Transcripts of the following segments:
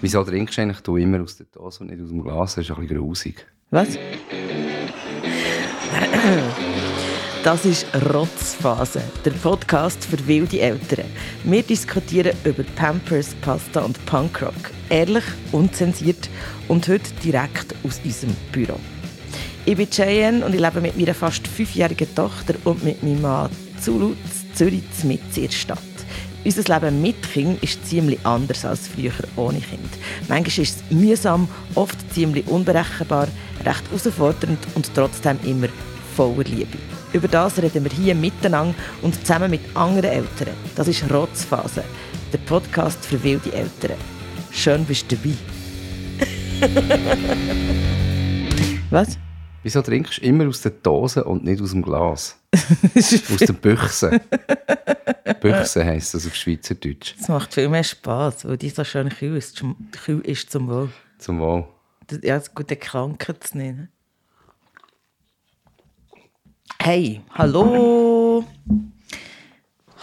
Wieso trinkst du eigentlich du immer aus der Dose und nicht aus dem Glas? Das ist ein bisschen grusig. Was? Das ist Rotzphase, der Podcast für wilde Eltern. Wir diskutieren über Pampers, Pasta und Punkrock. Ehrlich, unzensiert und heute direkt aus unserem Büro. Ich bin Cheyenne und ich lebe mit meiner fast fünfjährigen Tochter und mit meinem Mann Zulu Zürich mit in der Stadt. Unser Leben mit Kind ist ziemlich anders als früher ohne Kind. Manchmal ist es mühsam, oft ziemlich unberechenbar, recht herausfordernd und trotzdem immer voller Liebe. Über das reden wir hier miteinander und zusammen mit anderen Eltern. Das ist Rotzphase, der Podcast für wilde Eltern. Schön bist du dabei. Was? Wieso trinkst du immer aus der Dose und nicht aus dem Glas? aus der Büchse. Büchse heisst das auf Schweizerdeutsch. Es macht viel mehr Spass, weil die so schön kühl ist. Kühl ist zum Wohl. Zum Wohl. Ja, es ist gut, den Kranken zu nehmen. Hey, hallo.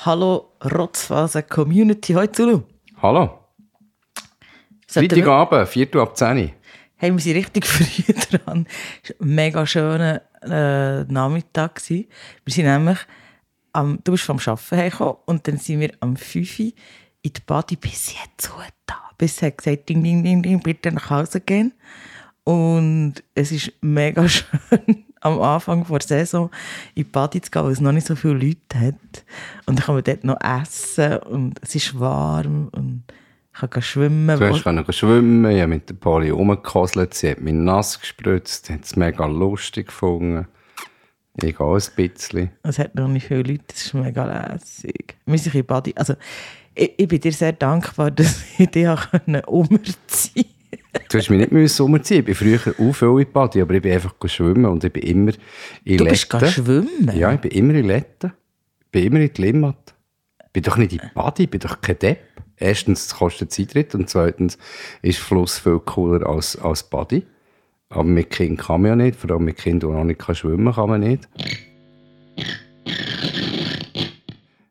Hallo, Rotzphase Community. Heute Zulu. Hallo. Freitagabend, 4 Uhr ab 10 Uhr. Hey, wir sind richtig früh dran. Es war ein mega schöner äh, Nachmittag. Wir sind nämlich am, du bist vom Arbeiten hergekommen und dann sind wir am 5 Uhr in die Body bis jetzt da. Bis er gesagt ding, ding, ding, ding, bitte nach Hause gehen. Und es ist mega schön, am Anfang der Saison in die Body zu gehen, weil es noch nicht so viele Leute hat. Und dann kann man dort noch essen und es ist warm und ich kann schwimmen. Du kannst schwimmen, ich habe mit der Polly rumgekosselt, sie hat mich nass gespritzt, hat es mega lustig gefunden. Ich gehe ein bisschen. Es hat noch nicht viele Leute, das ist mega lässig. Wir sind in Body. Also, ich, ich, bin dir sehr dankbar, dass ich dich umziehen konnte. Du hast mich nicht müssen umziehen. Ich bin früher auch in Body, aber ich bin einfach schwimmen und ich bin immer in Du bist schwimmen? Ja, ich bin immer in Letten. Ich bin immer in die Limmat. Ich bin doch nicht in Body, ich bin doch kein Depp. Erstens, es kostet Eintritt und zweitens ist Fluss viel cooler als, als Body. Aber mit Kind kann man ja nicht, vor allem mit Kind, die noch nicht schwimmen kann, kann man nicht.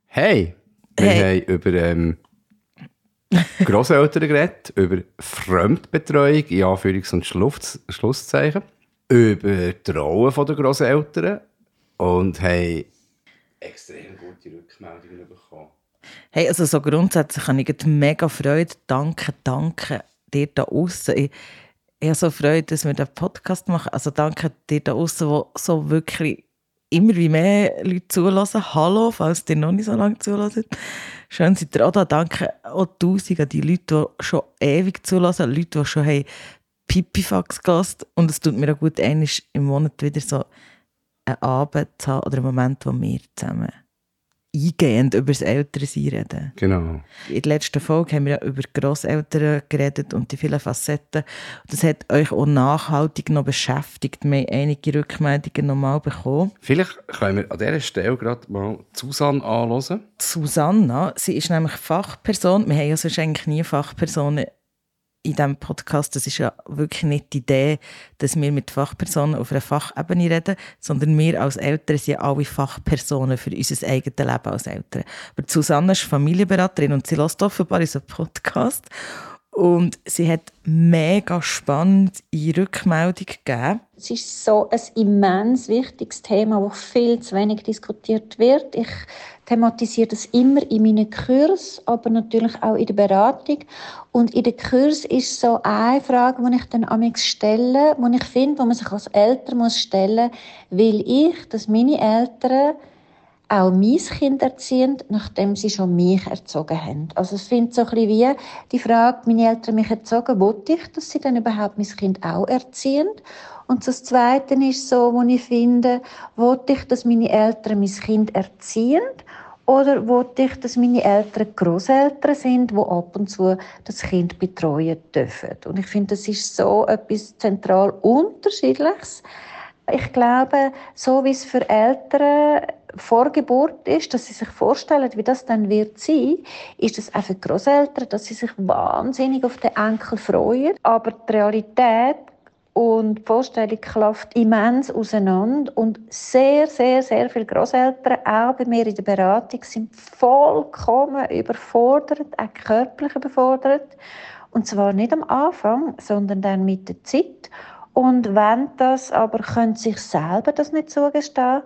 Hey, wir hey. haben über ähm, Grosseltern geredet, über Fremdbetreuung, in Anführungs- und Schluss, Schlusszeichen, über die Rolle der Grosseltern und haben extrem gute Rückmeldungen bekommen. Hey, also so grundsätzlich habe ich mega Freude. Danke, danke dir da außen ich habe so Freude, dass wir den Podcast machen. Also danke dir da draußen, die so wirklich immer wie mehr Leute zulassen. Hallo, falls ihr noch nicht so lange zulassen. Schön seid ihr auch da. Danke auch tausend an die Leute, die schon ewig zulassen. Leute, die schon haben Pipifax gelassen. Und es tut mir auch gut, einmal im Monat wieder so einen Abend zu haben oder einen Moment, wo wir zusammen eingehend über das Elternsein reden. Genau. In der letzten Folge haben wir ja über Grosseltern geredet und die vielen Facetten. Das hat euch auch nachhaltig noch beschäftigt. Wir haben einige Rückmeldungen nochmal bekommen. Vielleicht können wir an dieser Stelle gerade mal Susanne anhören. Susanna, sie ist nämlich Fachperson. Wir haben ja sonst eigentlich nie Fachpersonen in diesem Podcast, das ist ja wirklich nicht die Idee, dass wir mit Fachpersonen auf einer Fachebene reden, sondern wir als Eltern sind alle Fachpersonen für unser eigenes Leben als Eltern. Aber Susanne ist Familienberaterin und sie lässt offenbar unseren Podcast. Und sie hat mega spannende Rückmeldung gegeben. Es ist so ein immens wichtiges Thema, das viel zu wenig diskutiert wird. Ich thematisiere das immer in meinen Kurs, aber natürlich auch in der Beratung. Und in den Kurs ist so eine Frage, die ich dann amigs stelle, die ich finde, wo man sich als Eltern stellen muss, will ich, dass meine Eltern auch mein Kind erziehen, nachdem sie schon mich erzogen haben. Also es findet so ein bisschen wie die Frage, meine Eltern mich erzogen, wollte ich, dass sie dann überhaupt mein Kind auch erziehen? Und das Zweite ist so, wo ich finde, wollte ich, dass meine Eltern mein Kind erziehen? Oder wollte ich, dass meine Eltern Großeltern sind, wo ab und zu das Kind betreuen dürfen? Und ich finde, das ist so etwas zentral Unterschiedliches. Ich glaube, so wie es für Eltern vor Geburt ist, dass sie sich vorstellen, wie das dann wird sein, ist es auch für Großeltern, dass sie sich wahnsinnig auf den Enkel freuen. Aber die Realität und die Vorstellung klafft immens auseinander und sehr, sehr, sehr viele Großeltern, auch bei mir in der Beratung, sind vollkommen überfordert, auch körperlich überfordert. Und zwar nicht am Anfang, sondern dann mit der Zeit. Und wenn das aber können sich selber das nicht zugestehen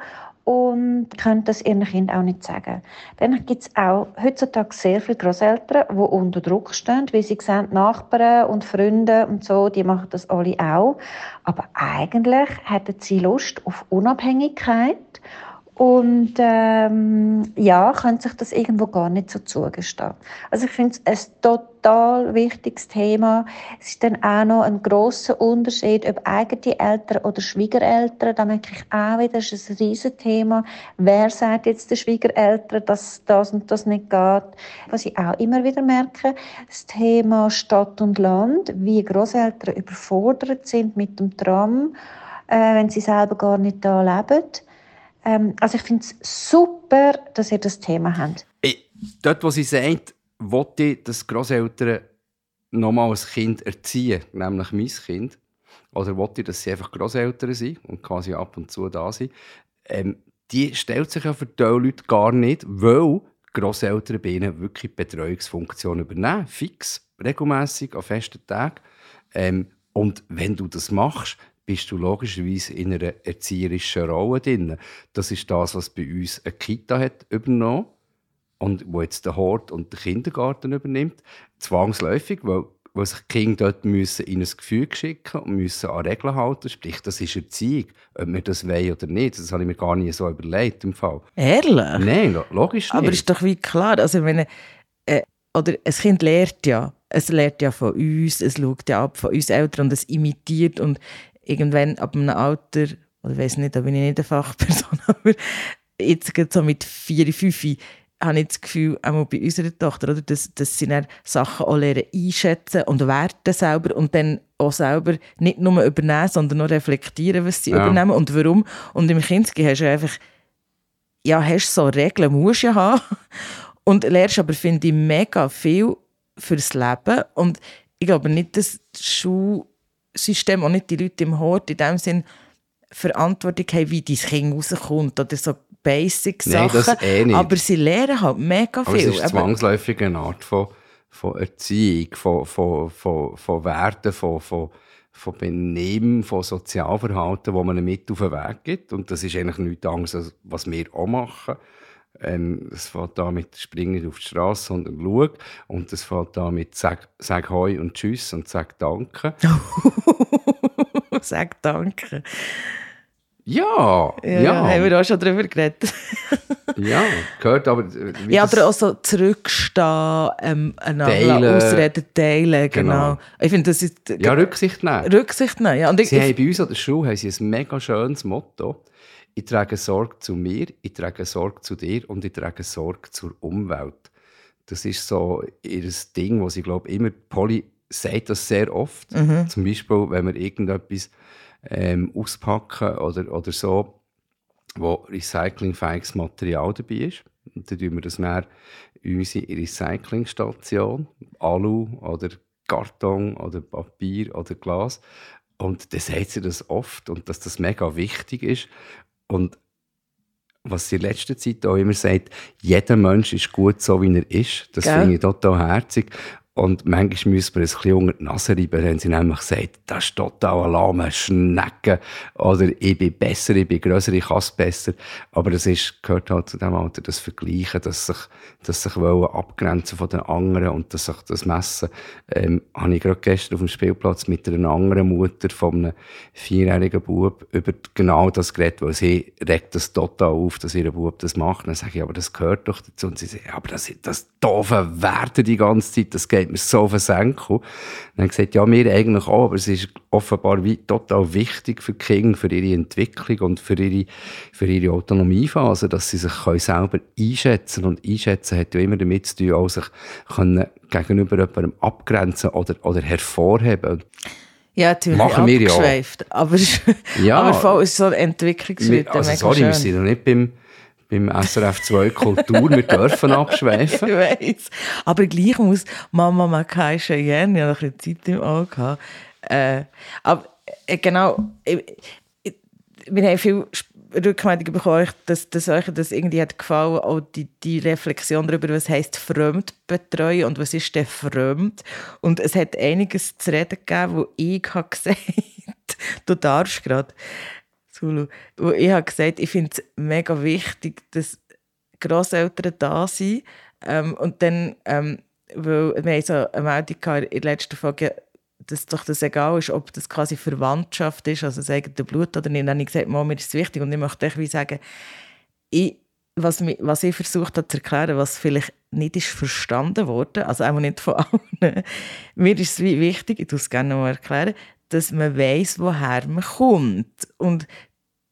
und können das ihren Kindern auch nicht sagen. Dann gibt es auch heutzutage sehr viele Großeltern, die unter Druck stehen, weil sie sehen, Nachbarn und Freunde und so, die machen das alle auch. Aber eigentlich hätten sie Lust auf Unabhängigkeit und ähm, ja, können sich das irgendwo gar nicht so zugestehen. Also ich finde es ein total wichtiges Thema. Es ist dann auch noch ein großer Unterschied, ob eigene Eltern oder Schwiegereltern. Da merke ich auch wieder, das ist ein Riesenthema. Wer sagt jetzt den Schwiegereltern, dass das und das nicht geht? Was ich auch immer wieder merke, das Thema Stadt und Land, wie Großeltern überfordert sind mit dem Tram, äh, wenn sie selber gar nicht da leben ähm, also ich finde es super, dass ihr das Thema habt. Ich, dort, wo sie sagt, wollte ich, dass Großeltern nochmal ein Kind erziehen, nämlich mein Kind, oder wollte ich, dass sie einfach Großeltern sind und quasi ab und zu da sind, ähm, die stellt sich ja für diese Leute gar nicht, weil Großeltern bei ihnen wirklich Betreuungsfunktion übernehmen, fix, regelmäßig, an festen Tagen. Ähm, und wenn du das machst, bist du logischerweise in einer erzieherischen Rolle drin. Das ist das, was bei uns eine Kita hat übernommen und wo jetzt der Hort und der Kindergarten übernimmt. Zwangsläufig, weil, weil sich die Kinder dort müssen in ein Gefühl schicken und müssen an Regeln halten. Sprich, das ist Erziehung, ob wir das wollen oder nicht. Das habe ich mir gar nicht so überlegt im Fall. Ehrlich? Nein, logisch nicht. Aber ist doch wie klar, also wenn äh, oder ein Kind lernt ja, es lernt ja von uns, es schaut ja ab von uns Eltern und es imitiert und irgendwann ab einem Alter, oder ich weiß nicht, da bin ich nicht eine Fachperson, aber jetzt so mit vier, fünf habe ich das Gefühl, auch bei unserer Tochter, oder, dass, dass sie dann Sachen auch lernen einschätzen und werten selber und dann auch selber nicht nur übernehmen, sondern auch reflektieren, was sie ja. übernehmen und warum. Und im Kindesgehen hast du einfach, ja, hast so Regeln, musst du ja haben. Und lernst aber, finde ich, mega viel fürs Leben. Und ich glaube nicht, dass die Schule System, auch nicht die Leute im Hort in dem Sinn Verantwortung haben, wie dein Kind rauskommt oder so Basic-Sachen. Eh. Aber sie lernen halt mega viel. Aber es ist zwangsläufig eine Art von, von Erziehung, von, von, von, von Werten, von, von, von Benehmen, von Sozialverhalten, wo man mit auf den Weg gibt. Und das ist eigentlich nichts anderes, was wir auch machen. Ähm, es fängt da mit Springen auf die Straße und schau. Und es fängt da mit sag, sag Hoi und Tschüss und Sag Danke. sag Danke. Ja, ja, ja. Haben wir auch schon darüber geredet. ja, gehört aber... Ja, oder auch so zurückstehen, ähm, einander ausreden, teilen, genau. genau. Ich finde, das ist... Ja, Rücksicht nehmen. Rücksicht nehmen, ja. Und ich, sie haben bei uns an der Schule haben sie ein mega schönes Motto ich trage Sorge zu mir, ich trage Sorge zu dir und ich trage Sorge zur Umwelt. Das ist so ihr Ding, was ich glaube immer, Polly sagt das sehr oft. Mhm. Zum Beispiel, wenn wir irgendetwas ähm, auspacken oder, oder so, wo recyclingfähiges Material dabei ist. Und dann tun wir das dann in unsere Recyclingstation, Alu oder Karton oder Papier oder Glas. Und dann sagt sie das oft und dass das mega wichtig ist. Und was sie in letzter Zeit auch immer sagt, jeder Mensch ist gut so, wie er ist. Das finde ich total herzig. Und manchmal müssen wir ein bisschen unter die Nase reiben, wenn sie nämlich sagt, das ist total ein lahmer Schnecken oder ich bin besser, ich bin grösser, ich kann es besser. Aber das ist, gehört halt zu dem Alter, das Vergleichen, dass sich, dass sich wollen abgrenzen von den anderen und dass sich das Messen, ähm, habe ich gerade gestern auf dem Spielplatz mit einer anderen Mutter von einem vierjährigen Bub über genau das geredet, weil sie regt das total auf, dass ihr Bub das macht. Dann sage ich, aber das gehört doch dazu. Und sie sagt, aber das, das doofe Werte die ganze Zeit, das geht mir so auf den Senkel. Dann gesagt, ja, mir eigentlich auch, aber es ist offenbar wie total wichtig für die Kinder, für ihre Entwicklung und für ihre, für ihre Autonomiephase, dass sie sich selber einschätzen können. Und einschätzen hat ja immer damit zu tun, auch sich können gegenüber jemandem abgrenzen oder, oder hervorheben. Ja, natürlich Machen wir ja. Aber, ja. aber voll ist so ein Entwicklungsschritt. Also, sorry, wir sind noch nicht beim beim SRF 2 Kultur. Wir dürfen abschweifen. Ich weiss. Aber gleich muss Mama Makai Cheyenne, ja noch ein bisschen Zeit im Auge. Äh, aber äh, genau. Ich, ich, wir haben viel Rückmeldungen bekommen, dass, dass euch das irgendwie hat gefallen, auch die, die Reflexion darüber, was heisst Fremdbetreuen und was ist denn fremd. Und es hat einiges zu reden gegeben, wo ich habe gesagt du darfst gerade, Zulu, ich habe gesagt, ich finde es mega wichtig, dass Grosseltern da sind. Ähm, und dann, ähm, weil wir haben so eine Meldung in der letzten Folge, dass doch das egal ist, ob das quasi Verwandtschaft ist, also das eigene Blut oder nicht. Dann habe ich gesagt, mir ist es wichtig. Und ich möchte euch sagen, ich, was, was ich versucht habe zu erklären, was vielleicht nicht ist verstanden wurde, also auch nicht von allen, mir ist es wichtig, ich tue es gerne mal erklären, dass man weiß, woher man kommt. Und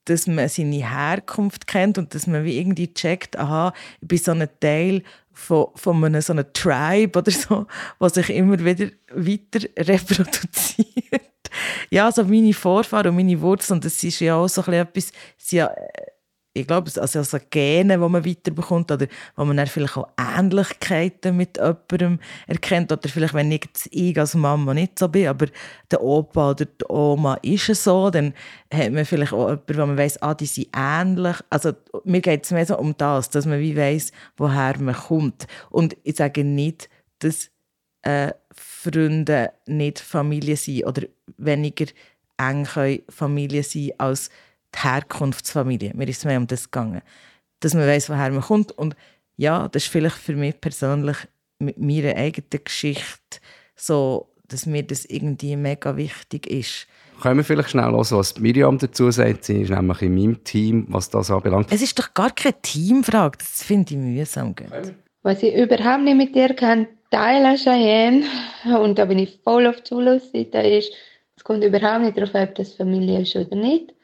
dass man seine Herkunft kennt und dass man wie irgendwie checkt, aha, ich bin so ein Teil von, von einem so einem Tribe oder so, was sich immer wieder weiter reproduziert. ja, also meine Vorfahren und meine Wurzeln, das ist ja auch so etwas, sie ja ich glaube, also, also Gene, die man weiterbekommt oder wo man dann vielleicht auch Ähnlichkeiten mit jemandem erkennt oder vielleicht, wenn ich, ich als Mama nicht so bin, aber der Opa oder die Oma ist es so, dann hat man vielleicht auch jemanden, wo man weiss, ah, die sind ähnlich. Also mir geht es mehr so um das, dass man wie weiss, woher man kommt. Und ich sage nicht, dass äh, Freunde nicht Familie sind oder weniger eng Familie sein als die Herkunftsfamilie. Mir ist es mehr um das gegangen. Dass man weiß, woher man kommt. Und ja, das ist vielleicht für mich persönlich mit meiner eigenen Geschichte so, dass mir das irgendwie mega wichtig ist. Können wir vielleicht schnell hören, was Miriam dazu sagt? Sie ist nämlich in meinem Team, was das anbelangt. Es ist doch gar keine Teamfrage. Das finde ich mühsam. Was ich überhaupt nicht mit dir kann teilen, Cheyenne, und da bin ich voll auf Zulassseite, ist, es kommt überhaupt nicht darauf ob das Familie ist oder nicht.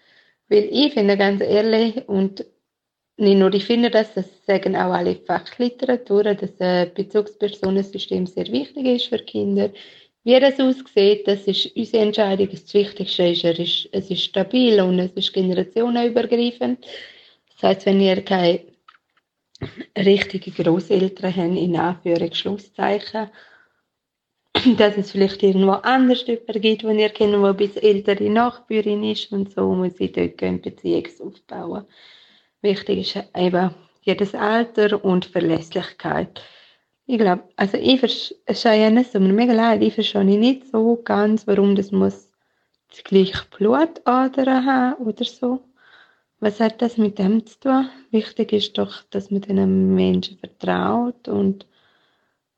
Weil ich finde ganz ehrlich, und nicht nur ich finde das, das sagen auch alle Fachliteraturen, dass ein Bezugspersonensystem sehr wichtig ist für Kinder. Wie das aussieht, das ist unsere Entscheidung. Das Wichtigste ist, er ist, es ist stabil und es ist generationenübergreifend. Das heißt, wenn ihr keine richtigen Großeltern habt, in Anführungs- Schlusszeichen, dass es vielleicht irgendwo anders jemanden gibt, den ihr kennt, der bis ältere Nachbürin ist und so muss ich dort eine Beziehung aufbauen. Wichtig ist eben jedes Alter und Verlässlichkeit. Ich glaube, also ich verstehe nicht, aber mega leid, ich verstehe nicht so ganz, warum das muss das gleiche Blutader haben oder so. Was hat das mit dem zu tun? Wichtig ist doch, dass man den Menschen vertraut und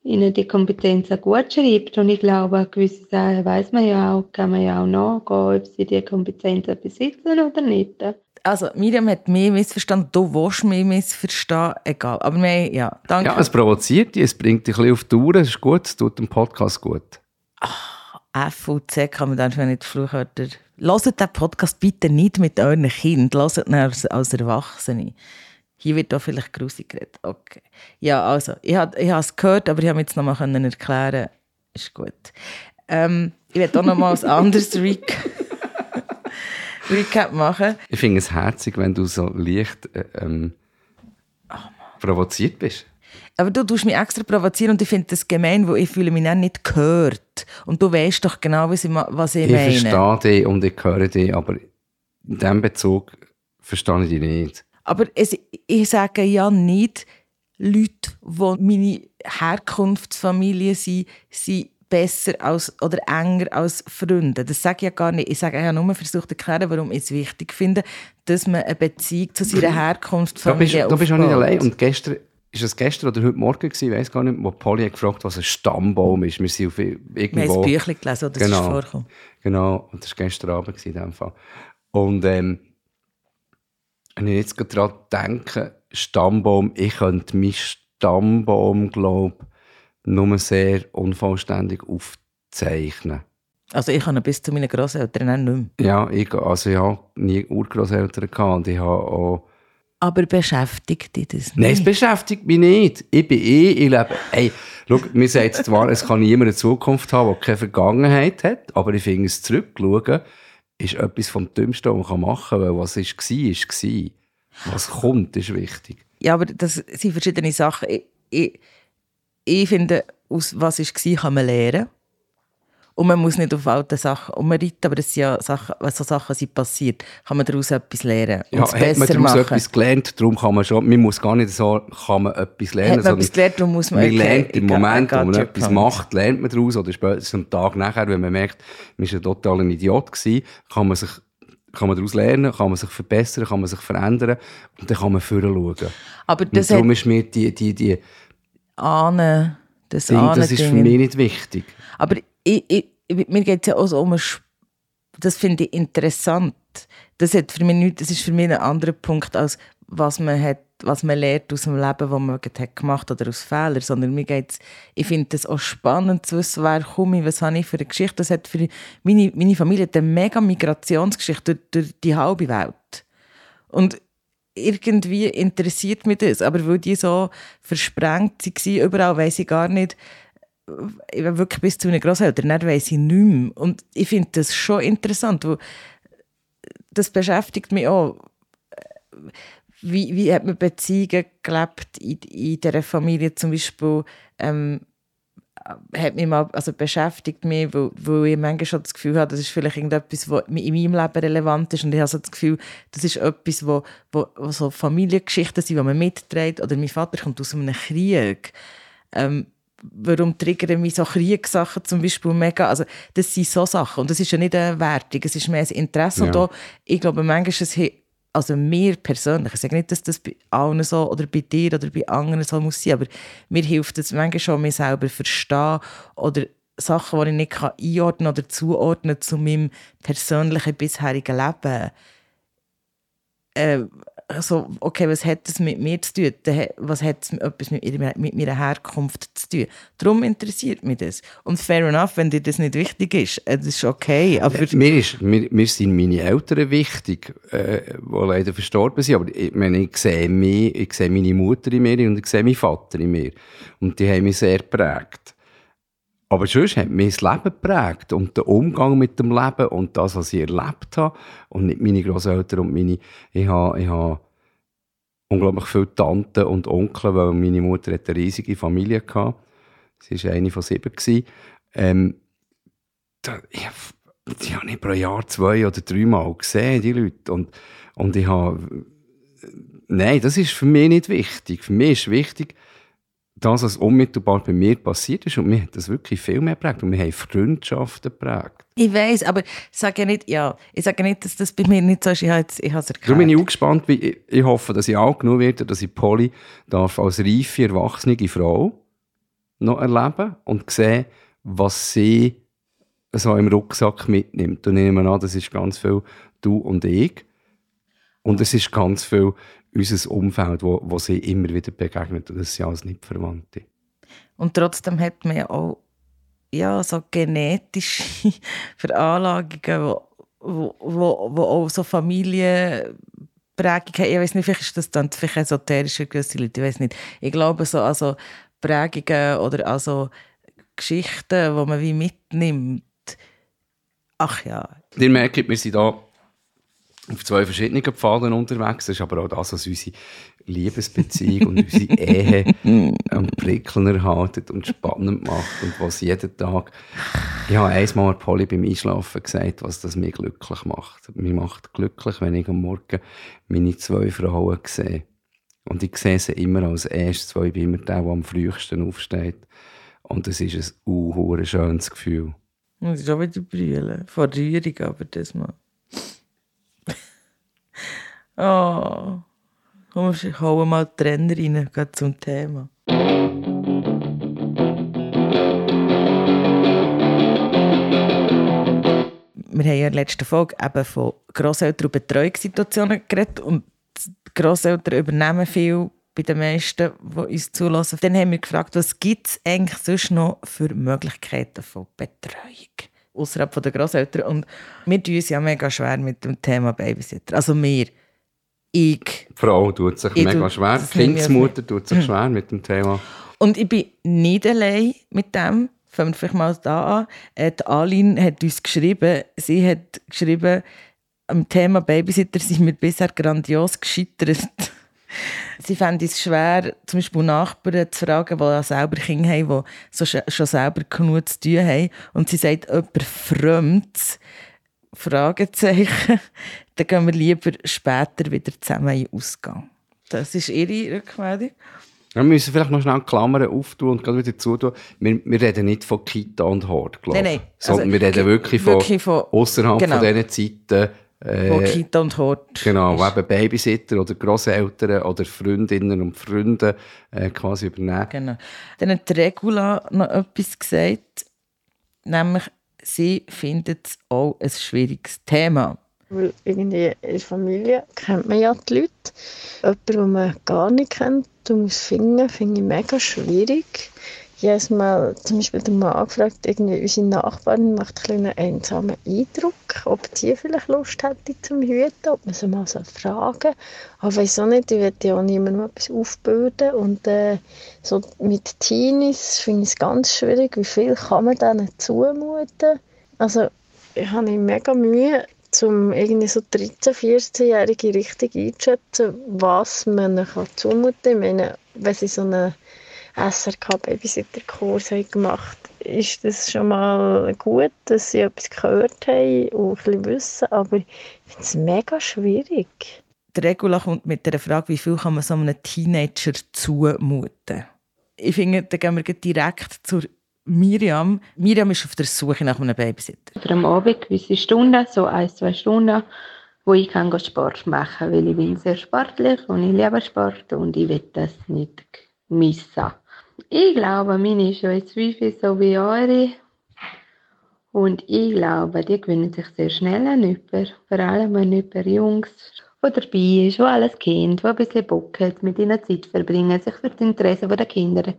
ihnen die Kompetenzen gut schreibt. Und ich glaube, gewisse Sachen weiß man ja auch, kann man ja auch nachgehen, ob sie die Kompetenzen besitzen oder nicht. Also, Miriam hat mich missverstanden, du willst mich missverstehen, egal. Aber mehr, ja, danke. Ja, es provoziert dich, es bringt dich ein bisschen auf die Uhr, es ist gut, es tut dem Podcast gut. Ach, F und Z kann man dann nicht Fluchwörter... Hört den Podcast bitte nicht mit euren Kindern, hört ihn als Erwachsene. Hier wird da vielleicht grusig geredet. Okay. Ja, also, ich habe ich es gehört, aber ich habe jetzt noch mal erklären Ist gut. Ähm, ich werde auch noch mal ein anderes Recap, Recap machen. Ich finde es herzig, wenn du so leicht äh, ähm, oh, provoziert bist. Aber du tust mich extra provozieren und ich finde das gemein, weil ich fühle mich dann nicht gehört. Und du weißt doch genau, was ich, was ich, ich meine. Ich verstehe dich und ich höre dich, aber in diesem Bezug verstehe ich dich nicht. Aber es, ich sage ja nicht, Leute, die meine Herkunftsfamilie sind, sind besser als, oder enger als Freunde. Das sage ich ja gar nicht. Ich sage ja nur versucht zu erklären, warum ich es wichtig finde, dass man eine Beziehung zu seiner Herkunftsfamilie aufbaut. Du bist auch nicht allein. Und gestern, ist es gestern oder heute Morgen gewesen, ich weiß gar nicht, wo Polly hat gefragt, was ein Stammbaum ist. Wir sind auf irgendwo... Wir haben ein Büchlein gelesen, das genau, ist vorgekommen. Genau, und das war gestern Abend in dem Fall. Und ähm, wenn ich jetzt gerade denke, Stammbaum, ich könnte meinen Stammbaum, glaube nur sehr unvollständig aufzeichnen. Also ich habe bis zu meinen Großeltern nicht mehr. Ja, ich, also ich habe nie Urgroßeltern gehabt und ich habe auch aber beschäftigt dich das nicht? Nein, es beschäftigt mich nicht. Ich bin eh, ich lebe, hey, schau, mir sagt zwar, es kann niemand eine Zukunft haben, die keine Vergangenheit hat, aber ich finde es zurückschauen, ist etwas vom Dümmsten, was man machen kann, was war, ist, war. Was kommt, ist wichtig. Ja, aber das sind verschiedene Sachen. Ich, ich, ich finde, aus was war, kann man lernen. Und man muss nicht auf alte Sachen umreiten, aber es sind ja Sachen, so Sachen sind passiert, kann man daraus etwas lernen und Ja, es hat man besser daraus machen. etwas gelernt, darum kann man schon, man muss gar nicht so, kann man etwas lernen, Hat man etwas gelernt, darum muss man- man lernt im Moment, wo man etwas point. macht, lernt man daraus, oder spätestens am Tag nachher, wenn man merkt, man war ein totaler Idiot gewesen, kann man sich kann man daraus lernen, kann man sich verbessern, kann man sich verändern und dann kann man vorher schauen. Aber Und das darum hat ist mir die, die, die Ahnen, das Ding, das ist für mich nicht wichtig. Aber ich, ich, mir geht es ja auch so um das finde ich interessant. Das, hat für mich nicht, das ist für mich ein anderer Punkt, als was man, hat, was man lernt aus dem Leben, das man hat gemacht oder aus Fehlern. Sondern mir geht's, ich finde es auch spannend zu wissen, wer komme ich, was habe ich für eine Geschichte. Das hat für meine, meine Familie eine mega Migrationsgeschichte durch, durch die halbe Welt. Und irgendwie interessiert mich das. Aber weil die so versprengt waren, überall weiss ich gar nicht, wirklich bis zu meinen Grosseltern, dann weiss ich nicht mehr. Und ich finde das schon interessant, weil das beschäftigt mich auch. Wie, wie hat man Beziehungen gelebt in, in dieser Familie zum Beispiel? Ähm, hat mich mal, also beschäftigt mich, weil ich manchmal schon das Gefühl habe, das ist vielleicht irgendetwas, was in meinem Leben relevant ist und ich habe so das Gefühl, das ist etwas, wo, wo, wo so Familiengeschichten sind, die man mitträgt oder mein Vater kommt aus einem Krieg. Ähm, warum triggern mich so Kriegssachen zum Beispiel mega, also das sind so Sachen und das ist ja nicht eine Wertung, es ist mehr ein Interesse Ja. und auch, ich glaube manchmal, es also mir persönlich, ich sage nicht, dass das bei allen so oder bei dir oder bei anderen so muss sein, aber mir hilft es manchmal schon, mich selber verstehen oder Sachen, die ich nicht kann einordnen oder zuordnen zu meinem persönlichen bisherigen Leben. Äh, also, okay, was hat das mit mir zu tun? Was hat es etwas mit, mit meiner Herkunft zu tun? Darum interessiert mich das. Und fair enough, wenn dir das nicht wichtig ist, äh, das ist okay. Aber Mir, ist, mir, mir sind meine Eltern wichtig, äh, die leider verstorben sind. Aber ich, meine, ich, sehe mich, ich sehe meine Mutter in mir und ich sehe meinen Vater in mir. Und die haben mich sehr geprägt. Aber sonst hat mich das Leben geprägt und der Umgang mit dem Leben und das, was ich erlebt habe. Und nicht meine Großeltern und meine... Ich habe, ich habe unglaublich viele Tanten und Onkel, weil meine Mutter hat eine riesige Familie hatte. Sie war eine von sieben. Ähm, da, ich, die habe ich pro Jahr zwei oder dreimal gesehen, die Leute. Und, und ich habe... Nein, das ist für mich nicht wichtig. Für mich ist wichtig, das, was unmittelbar bei mir passiert ist. Und mir hat das wirklich viel mehr geprägt. Und wir haben Freundschaften geprägt. ich weiß, aber ich sage ja nicht, ja, ich sage nicht, dass das bei mir nicht so ist. Ich habe es es Darum bin ich auch gespannt, wie, ich, ich hoffe, dass ich alt genug werde, dass ich Polly darf als reife, erwachsene Frau noch erleben und sehen, was sie so im Rucksack mitnimmt. Und ich nehme an, das ist ganz viel du und ich. Und es ist ganz viel unser Umfeld, wo, wo sie immer wieder begegnet. Und das sind alles nicht Verwandte. Und trotzdem hat man ja auch ja, so genetische Veranlagungen, wo, wo, wo, wo auch so Familienprägung haben. Ich weiß nicht, vielleicht ist das dann vielleicht esoterisch für gewisse Leute, ich weiß nicht. Ich glaube so also Prägungen oder also Geschichten, die man wie mitnimmt. Ach ja, Ihr merkt, wir sind hier auf zwei verschiedenen Pfaden unterwegs. Das ist aber auch das, was unsere Liebesbeziehung und unsere Ehe am Prickeln erhalten und spannend macht. Und was jeden Tag... Ich habe einmal Polly beim Einschlafen gesagt, was das mich glücklich macht. Mich macht glücklich, wenn ich am Morgen meine zwei Frauen sehe. Und ich sehe sie immer als erstes, weil ich bin immer der, der am frühesten aufsteht. Und es ist ein uh, schönes Gefühl. muss ich auch wieder brüllen. Vor Rührung, aber das mal. Oh. Komm, ich hole mal die Trainer rein, gerade zum Thema. Wir haben ja in der letzten Folge eben von Grosseltern- und Betreuungssituationen geredet und die Grosseltern übernehmen viel bei den meisten, die uns zulassen. Dann haben wir gefragt, was gibt es eigentlich sonst noch für Möglichkeiten von Betreuung außerhalb der Grosseltern. Und wir tun uns ja mega schwer mit dem Thema Babysitter. Also wir, ich. Die Frau tut sich Ich mega schwer. Die Kindsmutter tut sich schwer mit dem Thema. Und ich bin nicht allein mit dem. Fangen wir vielleicht mal da an. Äh, Die Aline hat uns geschrieben, sie hat geschrieben, am Thema Babysitter sind wir bisher grandios gescheitert. Sie fänden es schwer, zum Beispiel Nachbarn zu fragen, die selber Kinder haben, die so schon selber genug zu tun haben. Und sie sagt, jemand Fremdes, Fragezeichen, dann gehen wir lieber später wieder zusammen ausgehen. Das ist ihre Rückmeldung. Wir müssen vielleicht noch schnell Klammern auftun und gerade wieder zutun. Wir, wir reden nicht von Kita und Hort, glaube ich. Nein, nein. Sondern also, wir reden wirklich von, wirklich von außerhalb genau. von diesen Zeiten. Äh, wo Kita und Hort Genau, wo eben Babysitter oder Grosseltern oder Freundinnen und Freunde äh, quasi übernehmen. Genau. Dann hat Regula noch etwas gesagt, nämlich sie findet es auch ein schwieriges Thema. Weil irgendwie in der Familie kennt man ja die Leute. Jemanden, den man gar nicht kennt, du musst finden, finde ich mega schwierig. Jedes Mal zum Beispiel der Mann gefragt, irgendwie unsere Nachbarin macht ein einen einsamen Eindruck, ob die vielleicht Lust hätte zum Hüten, ob man sie mal so fragen Aber ich weiß auch nicht, ich will ja auch niemandem etwas aufbürden. Und äh, so mit Teenies finde ich es ganz schwierig, wie viel kann man denen zumuten. Also ich habe mega Mühe, um irgendwie so 13-, 14-Jährige richtig einzuschätzen, was man ihnen zumuten kann. Ich meine, wenn sie so einen SRK-Babysitter-Kurs gemacht haben, ist das schon mal gut, dass sie etwas gehört haben und bisschen wissen, aber ich finde es mega schwierig. Die Regula kommt mit der Frage, wie viel kann man so einem Teenager zumuten? Ich finde, da gehen wir direkt zur Miriam. Miriam ist auf der Suche nach einem Babysitter. Für am Abend gewisse Stunden, so ein, zwei Stunden, wo ich kann Sport machen kann, weil ich bin sehr sportlich und ich liebe Sport und ich will das nicht missen. Ich glaube, meine ist schon viel so wie eure. Und ich glaube, die gewinnen sich sehr schnell an jemanden. Vor allem wenn jemand Jungs, der dabei ist, der alles kennt, der ein bisschen Bock hat, mit ihnen Zeit verbringen, sich für das Interesse der Kinder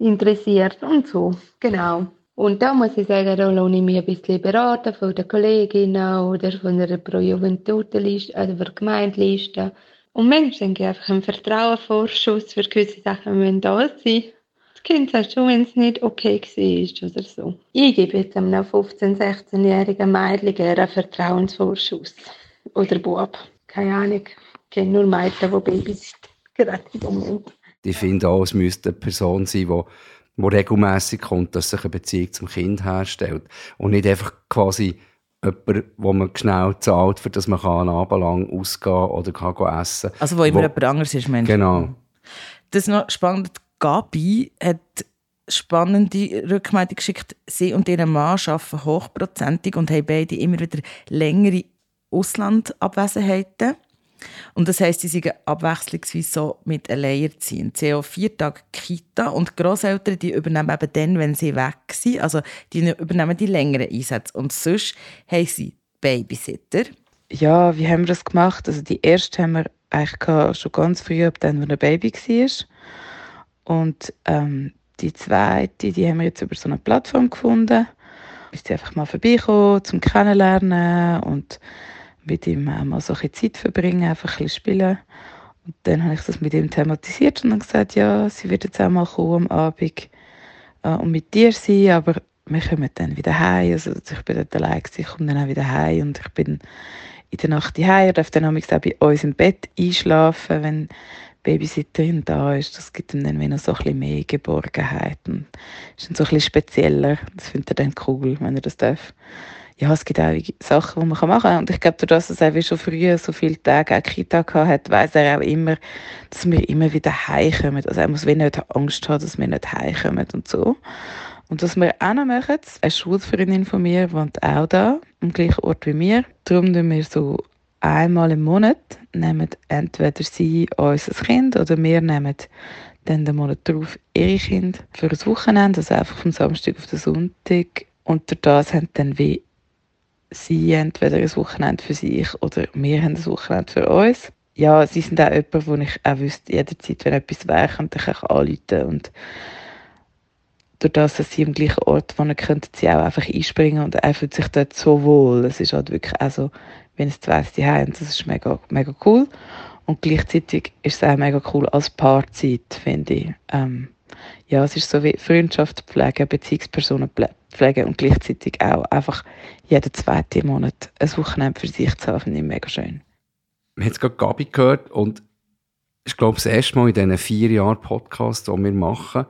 interessiert und so. Genau. Und da muss ich sagen, da lohne ich mich ein bisschen beraten von den Kolleginnen oder von der Pro-Juventutenliste, also von der Gemeindeliste. Und manchmal denke ich einfach einen Vertrauenvorschuss für gewisse Sachen müssen da sein. Das Kind sagt schon, wenn es nicht okay war oder so. Ich gebe jetzt einem 15-, 16-jährigen Mädchen einen Vertrauensvorschuss. Oder Bub. Keine Ahnung. Ich kenne nur Mädchen, die Babys sind. Gerade im Moment. Ich finde auch, es müsste eine Person sein, die wo regelmäßig kommt, dass sich eine Beziehung zum Kind herstellt. Und nicht einfach quasi jemand, wo man schnell zahlt, für dass man einen Abend lang ausgehen oder kann essen Also wo immer wo, jemand anderes ist, Mensch. Genau. Das ist noch spannend. Gabi hat spannende Rückmeldung geschickt. Sie und ihr Mann arbeiten hochprozentig und haben beide immer wieder längere Auslandabwesenheiten. Und das heisst, sie sind abwechslungsweise so mit Alleinerziehend. Sie haben vier Tage Kita und die Grosseltern die übernehmen eben dann, wenn sie weg sind. Also die übernehmen die längeren Einsätze. Und sonst haben sie Babysitter. Ja, wie haben wir das gemacht? Also die erste haben wir eigentlich schon ganz früh, ab dann, wenn ein Baby war. Und ähm, die zweite, die haben wir jetzt über so eine Plattform gefunden. Ist sie einfach mal vorbeikommen, zum Kennenlernen und mit ihm auch mal so ein Zeit verbringen, einfach ein bisschen spielen. Und dann habe ich das mit ihm thematisiert und dann gesagt, ja, sie wird jetzt auch mal kommen am Abend äh, und mit dir sein, aber wir kommen dann wieder heim. Also ich bin dort allein, ich komme dann auch wieder heim und ich bin in der Nacht heim und darf dann auch bei uns im Bett einschlafen, wenn die Babysitterin da ist. Das gibt ihm dann wieder so ein bisschen mehr Geborgenheit und ist dann so ein bisschen spezieller. Das findet er dann cool, wenn er das darf ja, es gibt auch Sachen, die man machen kann. Und ich glaube, dadurch, dass er schon früher so viele Tage auch Kita hat, weiß er auch immer, dass wir immer wieder heimkommen. Also er muss wie nicht Angst haben, dass wir nicht heimkommen und so. Und was wir auch noch machen, eine Schulfreundin von mir wohnt auch da, am gleichen Ort wie wir. Darum nehmen wir so einmal im Monat, nehmen entweder sie unser Kind oder wir nehmen dann den Monat darauf ihre Kind für ein Wochenende, also einfach vom Samstag auf den Sonntag. Und das haben dann wie sie entweder ein Wochenende für sich oder wir haben ein Wochenende für uns. Ja, sie sind auch jemand, wo ich auch wüsste, jederzeit, wenn etwas wäre, könnte ich auch anrufen. Und durch das, dass sie am gleichen Ort wohnen, könnten sie auch einfach einspringen und er fühlt sich dort so wohl. Es ist halt wirklich auch so, wenn es zwei haben, das ist mega, mega cool. Und gleichzeitig ist es auch mega cool als Paarzeit, finde ich. Ähm, ja, es ist so wie Freundschaft pflegen, Beziehungspersonen pflegen und gleichzeitig auch einfach jeden zweiten Monat ein Wochenende für sich zu haben, finde ich mega schön. Wir haben gerade Gabi gehört und ich glaube, das erste Mal in diesen vier Jahren Podcast, die wir machen,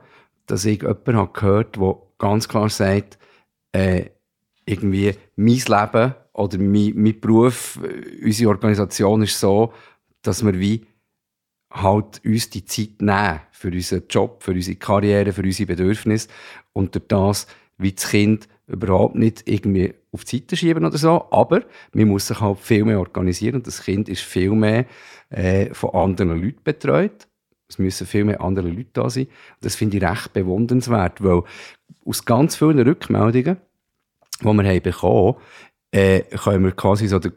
dass ich jemanden habe gehört der ganz klar sagt, äh, irgendwie mein Leben oder mein, mein Beruf, äh, unsere Organisation ist so, dass wir wie halt uns die Zeit nehmen für unseren Job, für unsere Karriere, für unsere Bedürfnisse und durch das wie das Kind überhaupt nicht irgendwie auf die Seite schieben oder so, aber man muss sich halt viel mehr organisieren und das Kind ist viel mehr äh, von anderen Leuten betreut. Es müssen viel mehr andere Leute da sein. Das finde ich recht bewundernswert, weil aus ganz vielen Rückmeldungen, die wir haben bekommen äh, können wir quasi so den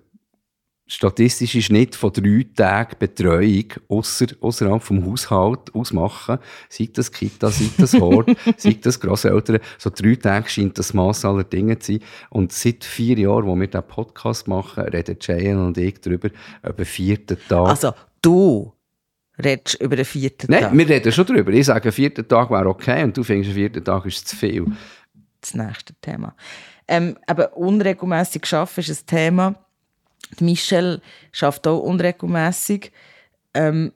statistische Schnitt von drei Tagen Betreuung ausser, außerhalb vom Haushalt ausmachen. Sei das Kita, sei das Hort, sei das Grosseltern. So drei Tage scheint das Mass aller Dinge zu sein. Und seit vier Jahren, wo wir diesen Podcast machen, reden Cheyenne und ich darüber, über den vierten Tag. Also, du redest über den vierten Nein, Tag. wir reden schon darüber. Ich sage, ein vierter Tag wäre okay und du findest, ein vierter Tag ist zu viel. das nächste Thema. Ähm, aber unregelmäßig arbeiten ist ein Thema. Die Michelle schafft auch unregelmäßig. Ähm,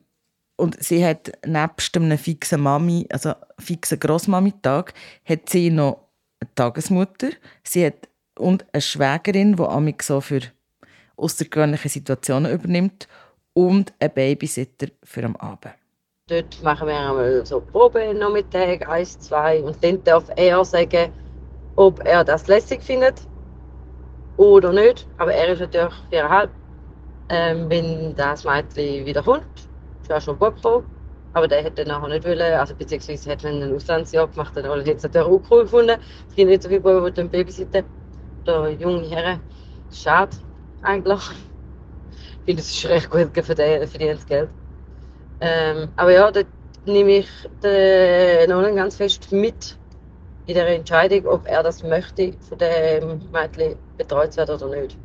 und sie hat nebst einem fixen Mami, also fixen Grossmami-Tag, hat sie noch eine Tagesmutter. Sie hat und eine Schwägerin, die amig so für außergewöhnliche Situationen übernimmt und einen Babysitter für am Abend. Dort machen wir einmal so Probenachmittag, eins, zwei, und dann darf er sagen, ob er das lässig findet oder nicht. Aber er ist natürlich viereinhalb. Ähm, wenn das Mädchen wiederkommt, ist ja schon Bock gekommen. Aber der hätte nachher nicht wollen, also beziehungsweise hat wenn ein Auslandsjahr gemacht, dann hätte es natürlich auch cool gefunden. Es gibt nicht so viele Buben, die den Babysitten oder junge Herren. Schade, eigentlich. Ich finde, es ist recht gut verdientes Geld. Ähm, aber ja, da nehme ich den Nolan ganz fest mit in der Entscheidung, ob er das möchte, von dem Mädchen betreut zu werden oder nicht.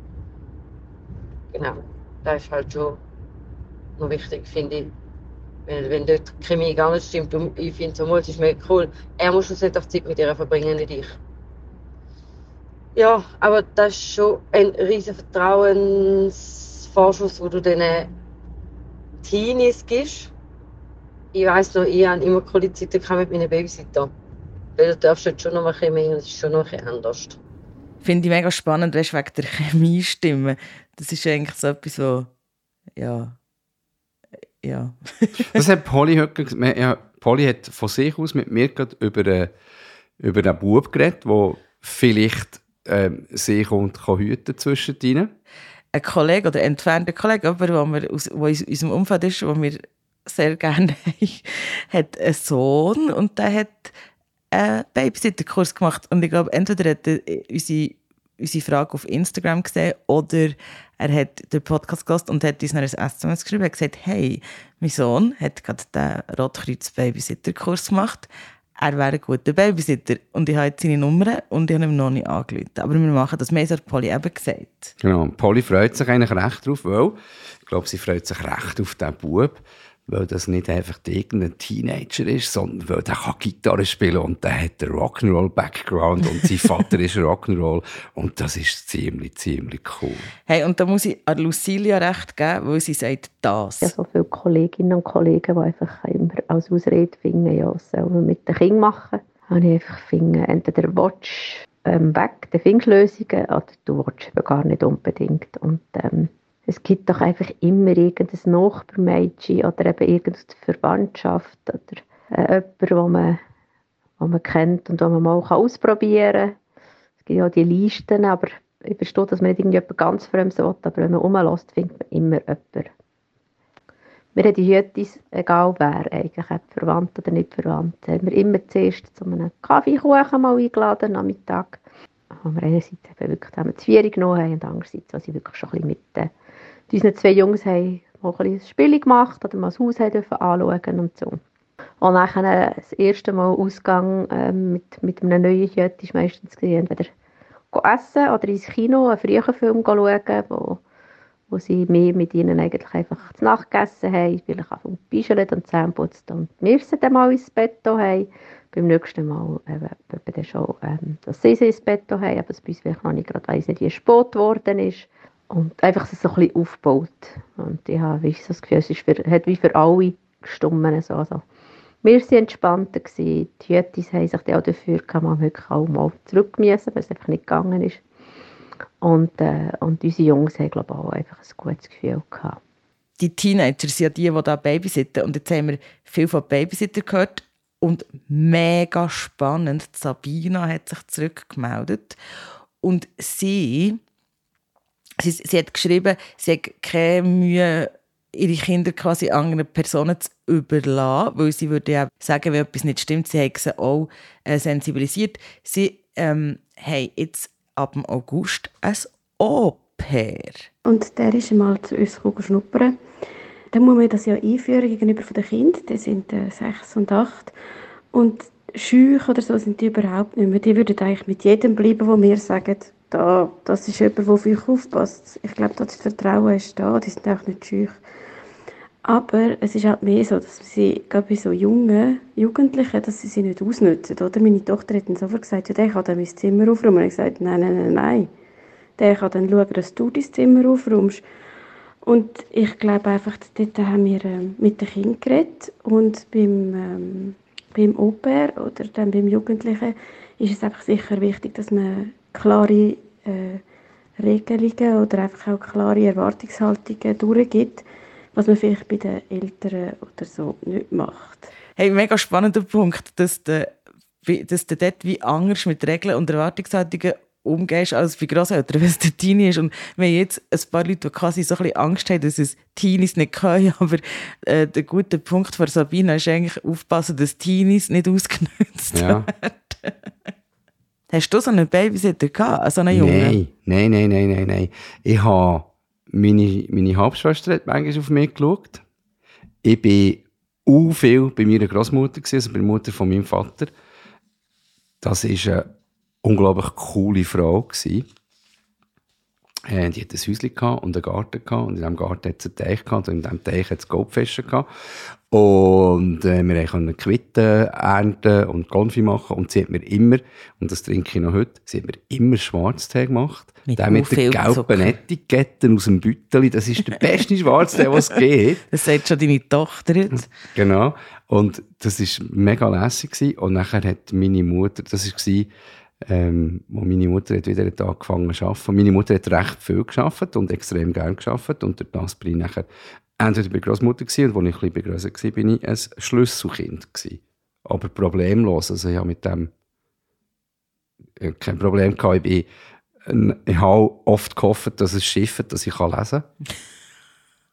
Genau, das ist halt schon noch wichtig, finde ich. Wenn, wenn dort die Chemie gar nicht stimmt, und ich finde so, es ist mega cool. Er muss schlussendlich Zeit mit ihr verbringen, nicht ich. Ja, aber das ist schon ein riesen Vertrauensvorschuss, wo du diesen Teenies gibst. Ich weiss noch, ich habe immer coole Zeiten mit meinen Babysitter. Weil du darfst jetzt schon noch ein bisschen mehr, das ist schon noch ein bisschen anders. Finde ich mega spannend, weißt, wegen der Chemiestimme. Das ist eigentlich so etwas, so, ja, ja. Das hat Polly heute gesagt. Ja, Polly hat von sich aus mit mir gerade über, äh, über den Bub geredet, der vielleicht ähm, sich und kann hüten zwischen ihnen. Ein Kollege oder ein entfernter Kollege, aber der wir aus, wo in unserem Umfeld ist, wo wir sehr gerne haben, hat einen Sohn und der hat einen Babysitter-Kurs gemacht. Und ich glaube, entweder hat er unsere, unsere Frage auf Instagram gesehen oder er hat den Podcast gehört und hat uns ein SMS geschrieben und gesagt, hey, mein Sohn hat gerade den Rotkreuz-Babysitter-Kurs gemacht. Er wäre ein guter Babysitter. Und ich habe jetzt seine Nummer und ich habe ihm noch nicht angerufen. Aber wir machen das mehr, hat Polly eben gesagt. Genau, Polly freut sich eigentlich recht drauf, weil ich glaube, sie freut sich recht auf diesen Bub, weil das nicht einfach irgendein Teenager ist, sondern weil der kann Gitarre spielen und der hat einen Rock'n'Roll-Background und sein Vater ist Rock'n'Roll und das ist ziemlich, ziemlich cool. Hey, und da muss ich an Lucilia recht geben, weil sie sagt das. Ja, so viele Kolleginnen und Kollegen, die einfach immer als Ausrede finden, ja, was soll man mit den Kindern machen? Habe ich einfach finden, entweder watch ähm, weg, die Fingslösungen, oder du watch eben gar nicht unbedingt. Und ähm, es gibt doch einfach immer irgendein Nachbarmädchen oder eben irgendeine Verwandtschaft oder äh, jemanden, wo man, wo man kennt und wo man mal ausprobieren kann. Es gibt ja die Listen, aber ich verstehe, dass man nicht irgendjemand ganz Fremdes will, aber wenn man rumlässt, findet man immer jemanden. Wir haben die Hütis, egal wer eigentlich, ob verwandt oder nicht verwandt, haben wir immer zuerst zu einem Kaffeekuchen mal eingeladen, Nachmittag. Wo wir einerseits eben wirklich zusammen Vieri genommen haben und andererseits, was ich wirklich schon ein bisschen mit äh, unseren zwei Jungs haben mal ein, Spiel gemacht oder mal das Haus anschauen und so. Und dann das erste Mal Ausgang ähm, mit, mit einem neuen Jet ist meistens entweder essen oder ins Kino einen frühen Film schauen, wo, wo sie mehr mit ihnen eigentlich einfach zu Nacht gegessen haben, vielleicht auch vom Bischelt und zusammenputzt und wir sie dann mal ins Bett haben. Beim nächsten Mal eben, eben dann schon, ähm, dass sie sie ins Bett haben, aber es bei uns vielleicht noch nicht gerade weiss nicht, wie spät geworden ist. Und einfach so ein bisschen aufgebaut. Und ich habe wie so das Gefühl, es ist für, hat wie für alle Stummen so. Also, wir waren entspannter. Gewesen. Die Jütis haben sich auch dafür gehabt, man wirklich auch mal zurück weil es einfach nicht gegangen ist. Und, äh, und unsere Jungs haben, glaube ich, auch einfach ein gutes Gefühl gehabt. Die Teenager sind ja die, die da babysitten. Und jetzt haben wir viel von Babysitter gehört. Und mega spannend, Sabina hat sich zurückgemeldet. Und sie, sie, sie hat geschrieben, sie hat keine Mühe, ihre Kinder quasi anderen Personen zu überlassen, weil sie würde ja sagen, wenn etwas nicht stimmt, sie haben sie auch äh, sensibilisiert. Sie ähm, haben jetzt ab August ein Au-pair. Und der ist einmal zu uns schnuppern. Dann muss man das ja einführen gegenüber den Kindern. Die sind äh, sechs und acht. Und schüch oder so sind die überhaupt nicht mehr. Die würden eigentlich mit jedem bleiben, wo wir sagen, da, das ist jemand, der auf euch aufpasst. Ich glaube, das Vertrauen ist da. Die sind auch nicht schüch. Aber es ist halt mehr so, dass sie, gerade bei so jungen Jugendlichen, dass sie sie nicht ausnutzen. Oder? Meine Tochter hat dann sofort gesagt, ja, der kann dann mein Zimmer aufräumen. Und ich gesagt, nein, nein, nein, nein. Der kann dann schauen, dass du dein Zimmer aufräumst. Und ich glaube einfach, dort haben wir ähm, mit den Kindern geredet. Und beim, ähm, beim Au-pair oder dann beim Jugendlichen ist es einfach sicher wichtig, dass man klare äh, Regelungen oder einfach auch klare Erwartungshaltungen durchgibt was man vielleicht bei den Eltern oder so nicht macht. Hey, mega spannender Punkt, dass du, dass du dort wie anders mit Regeln und Erwartungshaltungen umgehst als bei Grosseltern, wenn es der Teenie ist. Und wir haben jetzt ein paar Leute, die quasi so ein bisschen Angst haben, dass es Teenies nicht können, aber äh, der gute Punkt von Sabina ist eigentlich aufpassen, dass Teenies nicht ausgenutzt ja. werden. Hast du so einen Babysitter gehabt, so einen Jungen? Nein, nein, nein, nein, nein. Ich habe meine, meine Halbschwester hat manchmal auf mich geschaut. Ich war u viel bei meiner Großmutter, also bei der Mutter von meinem Vater. Das war eine unglaublich coole Frau. Gewesen. Äh, die hatte ein Häuschen und einen Garten gehabt, und in diesem Garten hat es einen Teich gehabt, und in diesem Teich hat es Goldfische gehabt. Und äh, wir konnten Quitten ernten und Konfi machen. Und sie hat mir immer, und das trinke ich noch heute, sie hat mir immer Schwarztee gemacht. Mit der mit den gelben Etiketten aus dem Büteli. Das ist der beste Schwarztee, den es gibt. Das sagt schon deine Tochter jetzt. Genau. Und das war mega lässig. Gewesen. Und nachher hat meine Mutter, das war, ähm, wo meine Mutter hat wieder angefangen zu arbeiten. Meine Mutter hat recht viel geschafft und extrem gern geschafft. Und durch das bin ich nachher entweder bei Großmutter gewesen, und als ich ein bisschen grösser war, bin ich ein Schlüsselkind gewesen. Aber problemlos. Also ich habe mit dem äh, kein Problem gehabt. Ich, bin, ich habe oft gehofft, dass es schifft, dass ich lesen kann.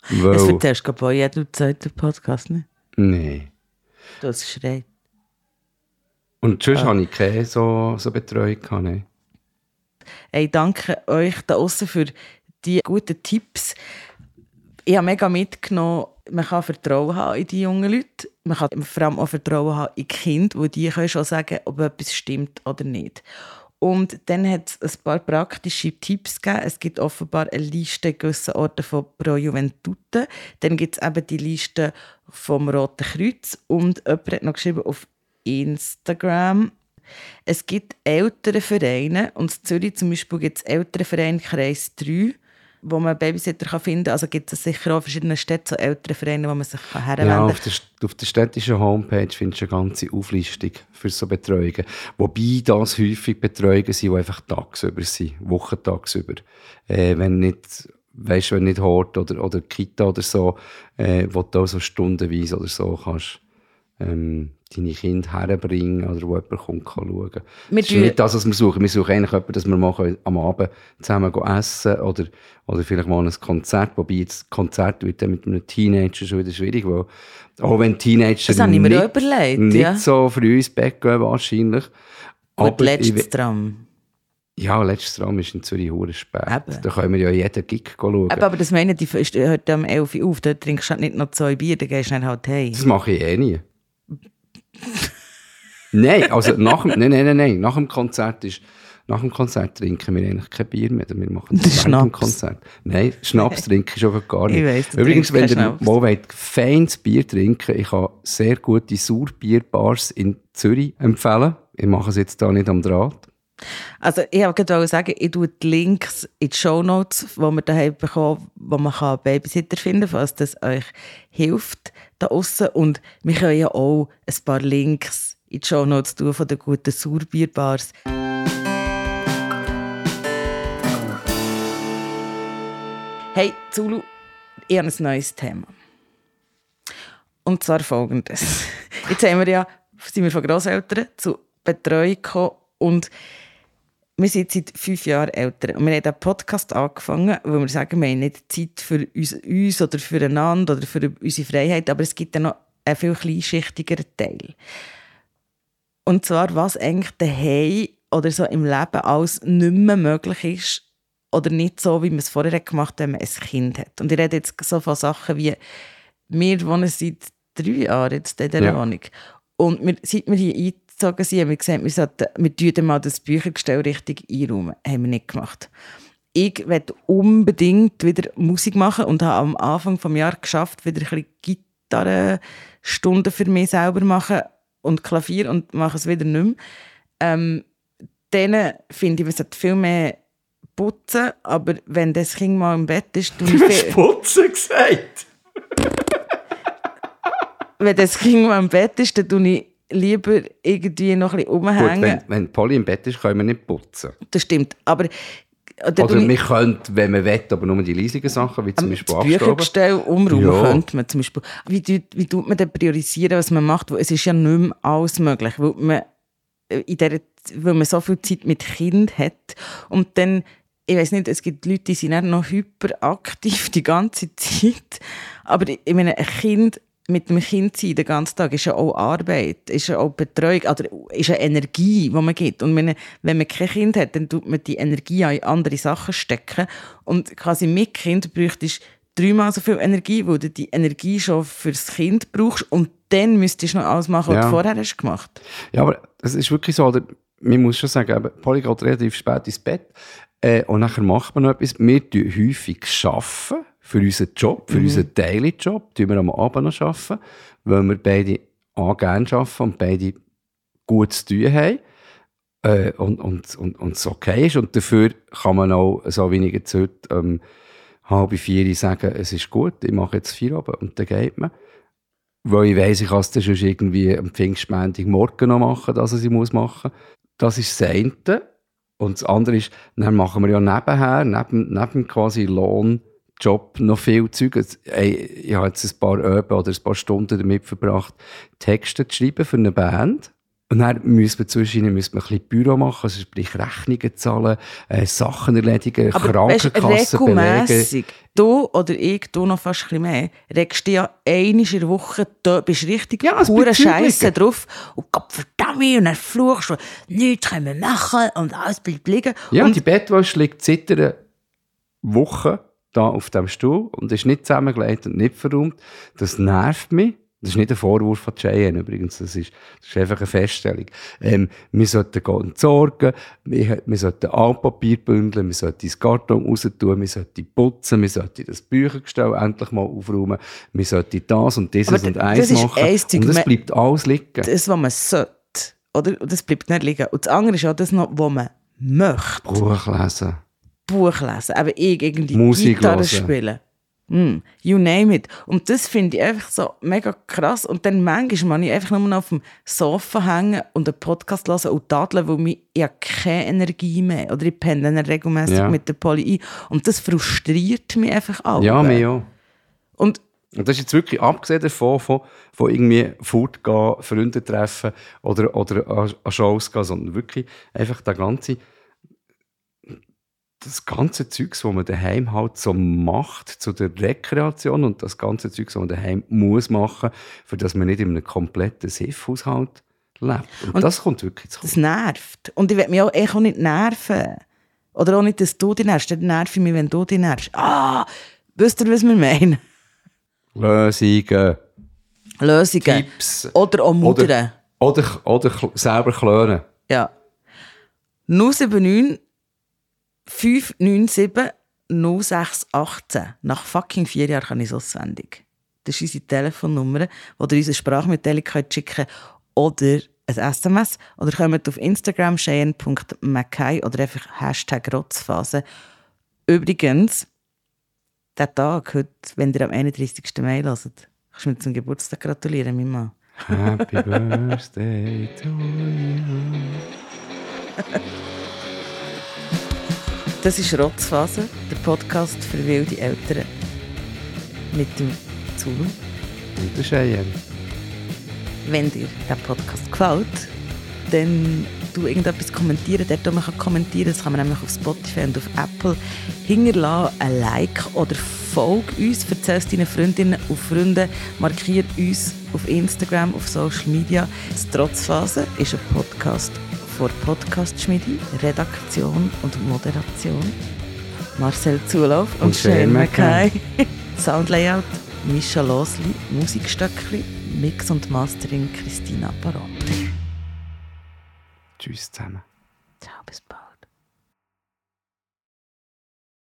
Weil, das erzählst du bei jedem zweiten Podcast, ne? Nein. Du hast geschreit. Und sonst ah. habe ich keine so, so Betreuung gehabt, ne? Hey, danke euch da außen für die guten Tipps ich habe mega mitgenommen, man kann Vertrauen haben in die jungen Leute. Man kann vor allem auch Vertrauen haben in die Kinder, wo die können schon sagen, ob etwas stimmt oder nicht. Und dann hat es ein paar praktische Tipps gegeben. Es gibt offenbar eine Liste gewisser Orte von Pro Juventute. Dann gibt es eben die Liste vom Roten Kreuz. Und jemand hat noch geschrieben auf Instagram, es gibt ältere Vereine. Und in Zürich zum Beispiel gibt es ältere Vereine Kreis 3 wo man Babysitter kann finden kann. Also gibt es sicher auch in verschiedenen Städten so ältere Vereine, wo man sich herwenden kann. Ja, auf der, auf der städtischen Homepage findest du eine ganze Auflistung für so Betreuungen. Wobei das häufig Betreuungen sind, die einfach tagsüber sind, wochentagsüber. Äh, wenn nicht weißt, wenn nicht Hort oder, oder Kita oder so, äh, wo du auch so stundenweise oder so kannst ähm, deine Kinder herbringen oder wo jemand kommt, kann schauen kann. Das ist nicht das, was wir suchen. Wir suchen eigentlich jemanden, dass wir mal am Abend zusammen essen oder, oder vielleicht mal ein Konzert. Wobei jetzt Konzert wird dann mit einem Teenager schon wieder schwierig, weil auch wenn Teenager das nicht, überlegt, nicht ja. so früh ins Bett gehen wahrscheinlich. Und letztes Tram. Ja, letztes Tram ist in Zürich hure spät. Eben. Da können wir ja jeden Gig schauen. Eben, aber das meine ich, die hört um 11 Uhr auf, da trinkst du halt nicht noch zwei Bier, dann gehst du dann halt heim. Das mache ich eh nie nein, also nach dem, nein, nein, nein, nein, nach dem Konzert ist, nach dem Konzert trinken wir eigentlich kein Bier mehr, wir machen das nach dem Konzert. Nein, Schnaps trinke ich schon gar nicht. Ich weiss, Übrigens, wenn ihr mal wollt, feines Bier trinken, ich kann sehr gute Sauerbierbars in Zürich empfehlen. Ich mache es jetzt da nicht am Draht. Also ich wollte gerade sagen, ich tue die Links in die Shownotes, wo wir daheim bekommen, wo man kann Babysitter finden kann, falls das euch hilft da außen. Und wir können ja auch ein paar Links in die Shownotes tun von den guten Sauerbierbars. Hey, Zulu, ich habe ein neues Thema. Und zwar folgendes. Jetzt haben wir ja, sind wir von Grosseltern zu Betreuung gekommen und wir sind seit fünf Jahren älter. Und wir haben diesen Podcast angefangen, weil wir sagen, wir haben nicht Zeit für uns, uns oder füreinander oder für unsere Freiheit, aber es gibt ja noch einen viel kleinschichtigeren Teil. Und zwar, was eigentlich daheim oder so im Leben alles nicht mehr möglich ist oder nicht so, wie man es vorher gemacht hat, wenn man ein Kind hat. Und ich rede jetzt so von Sachen wie, wir wohnen seit drei Jahren jetzt in dieser Ja. Wohnung. Und wir, seit wir hier eingezogen sind, haben wir gesagt, wir, sollten, wir tun mal das Büchergestell richtig einräumen. Haben wir nicht gemacht. Ich werde unbedingt wieder Musik machen und habe am Anfang des Jahres geschafft, wieder ein bisschen Gitarrenstunden für mich selber machen und Klavier und mache es wieder nicht mehr. Ähm, dann finde ich, man sollte viel mehr putzen, aber wenn das Kind mal im Bett ist, ich viel, Putzen gesagt. wenn das Kind mal im Bett ist, dann tue ich lieber irgendwie noch ein bisschen Gut, rumhängen. wenn, wenn Polly im Bett ist, können wir nicht putzen. Das stimmt. Aber dann Oder ich- wir können, wenn wir wollen, aber nur die leisigen Sachen, wie zum Beispiel das. Büchergestell umräumen Ja. könnte man zum Beispiel. Wie, tut- wie tut man denn priorisieren, was man macht? Es ist ja nicht mehr alles möglich, weil man, äh, in der, weil man so viel Zeit mit Kind hat. Und dann, ich weiß nicht, es gibt Leute, die sind noch hyperaktiv die ganze Zeit. Aber ich meine, ein Kind mit dem Kind sein den ganzen Tag ist ja auch Arbeit, ist ja auch Betreuung, oder ist ja Energie, die man gibt. Und wenn, man kein Kind hat, dann tut man die Energie auch in andere Sachen stecken. Und quasi mit Kind bräuchte ich dreimal so viel Energie, weil du die Energie schon fürs Kind brauchst und dann müsstest du noch alles machen, was Ja. du vorher hast gemacht. Ja, aber es ist wirklich so, oder, man muss schon sagen, eben, Polly geht relativ spät ins Bett äh, und nachher macht man noch etwas. Wir tun häufig arbeiten für unseren Job, für Mhm. unseren Daily-Job, tun wir am Abend noch arbeiten, weil wir beide auch gerne arbeiten und beide gut zu tun haben. Äh, und, und, und, und es okay ist. Und dafür kann man auch, so jetzt heute, ähm, halb vier sagen, es ist gut, ich mache jetzt vier Abend und dann geht man. Weil ich weiss, ich kann es dann schon irgendwie am Pfingstmontag morgen noch machen, dass ich muss machen Das ist das eine. Und das andere ist, dann machen wir ja nebenher, neben, neben quasi Lohnjob noch viel Zeug. Ich habe jetzt ein paar Öben oder ein paar Stunden damit verbracht, Texte zu schreiben für eine Band. Und dann müssen wir zwischen müssen wir ein bisschen Büro machen, also sprich Rechnungen zahlen, äh, Sachen erledigen, Aber Krankenkassen belegen. du oder ich, du noch fast ein bisschen mehr, regst dich ja einmal in der Woche, du bist richtig Ja, pure Scheiße drauf und Gott verdammt und dann fluchst du, nichts können wir machen und alles bleibt liegen. Ja, und die Bettwäsche liegt seit einer Woche da auf dem Stuhl und ist nicht zusammengelegt und nicht verräumt. Das nervt mich. Das ist nicht ein Vorwurf von Cheyenne übrigens, das ist, das ist einfach eine Feststellung. Ähm, wir sollten entsorgen, wir, wir sollten Altpapier bündeln, wir sollten das Karton raus tun, wir sollten putzen, wir sollten das Büchergestell endlich mal aufräumen, wir sollten das und dieses Aber und das eins ist machen. ein Zeug, und es bleibt alles liegen. das, was man sollte, oder? Und das bleibt nicht liegen. Und das andere ist ja das noch, was man möchte. Buch lesen. Buch lesen, aber ich irgendwie Musik Gitarre hören. spielen. Mm, you name it. Und das finde ich einfach so mega krass. Und dann manchmal kann ich einfach nur noch auf dem Sofa hängen und einen Podcast hören und tadeln, weil mich, ich habe keine Energie mehr. Oder ich penne dann regelmäßig Ja. mit der Polly ein. Und das frustriert mich einfach auch. Ja, mir auch. Und Und das ist jetzt wirklich abgesehen davon, von, von irgendwie fortgehen, Freunde treffen oder, oder an, an Shows gehen, sondern wirklich einfach der ganze, das ganze Zeugs, was man daheim halt so macht, zu der Rekreation und das ganze Zeugs, was man daheim muss machen, für das man nicht in einem kompletten Siff-Haushalt lebt. Und, Und das kommt wirklich zu das nervt. Und ich will mich auch, echt auch nicht nerven. Oder auch nicht, dass du dich nervst. Dann nerv ich mich, wenn du dich nervst. Ah, wisst ihr, was wir meinen? Lösungen, Lösungen. Tipps Oder auch Muttern. oder, oder, oder selber klönen. Ja. 079 597 0618. Nach fucking vier Jahren kann ich es auswendig. Das ist unsere Telefonnummer, wo ihr uns eine Sprachmitteilung könnt schicken oder ein ein SMS oder kommt auf Instagram cheyenne.mackay oder einfach Hashtag Rotzphase. Übrigens, der Tag heute, wenn ihr am 31. Mai hört, kannst du mir zum Geburtstag gratulieren, mein Mann. Happy Birthday to you. Das ist Rotzphase, der Podcast für wilde Eltern. Mit dem Zulu. Und der Cheyenne. Wenn dir der Podcast gefällt, dann du irgendetwas kommentieren. Dort, wo man kann kommentieren das kann man nämlich auf Spotify und auf Apple. Hinterlasse ein Like oder folge uns, erzähl es deinen Freundinnen und Freunden, markiere uns auf Instagram, auf Social Media. Das Trotzphase ist ein Podcast von Podcast-Schmiede, Redaktion und Moderation. Marcel Zulauf und, Und Shane. Mackay. Soundlayout Mischa Losli, Musikstöckli, Mix und Mastering Christina Barotti. Tschüss zusammen. Ciao, bis bald.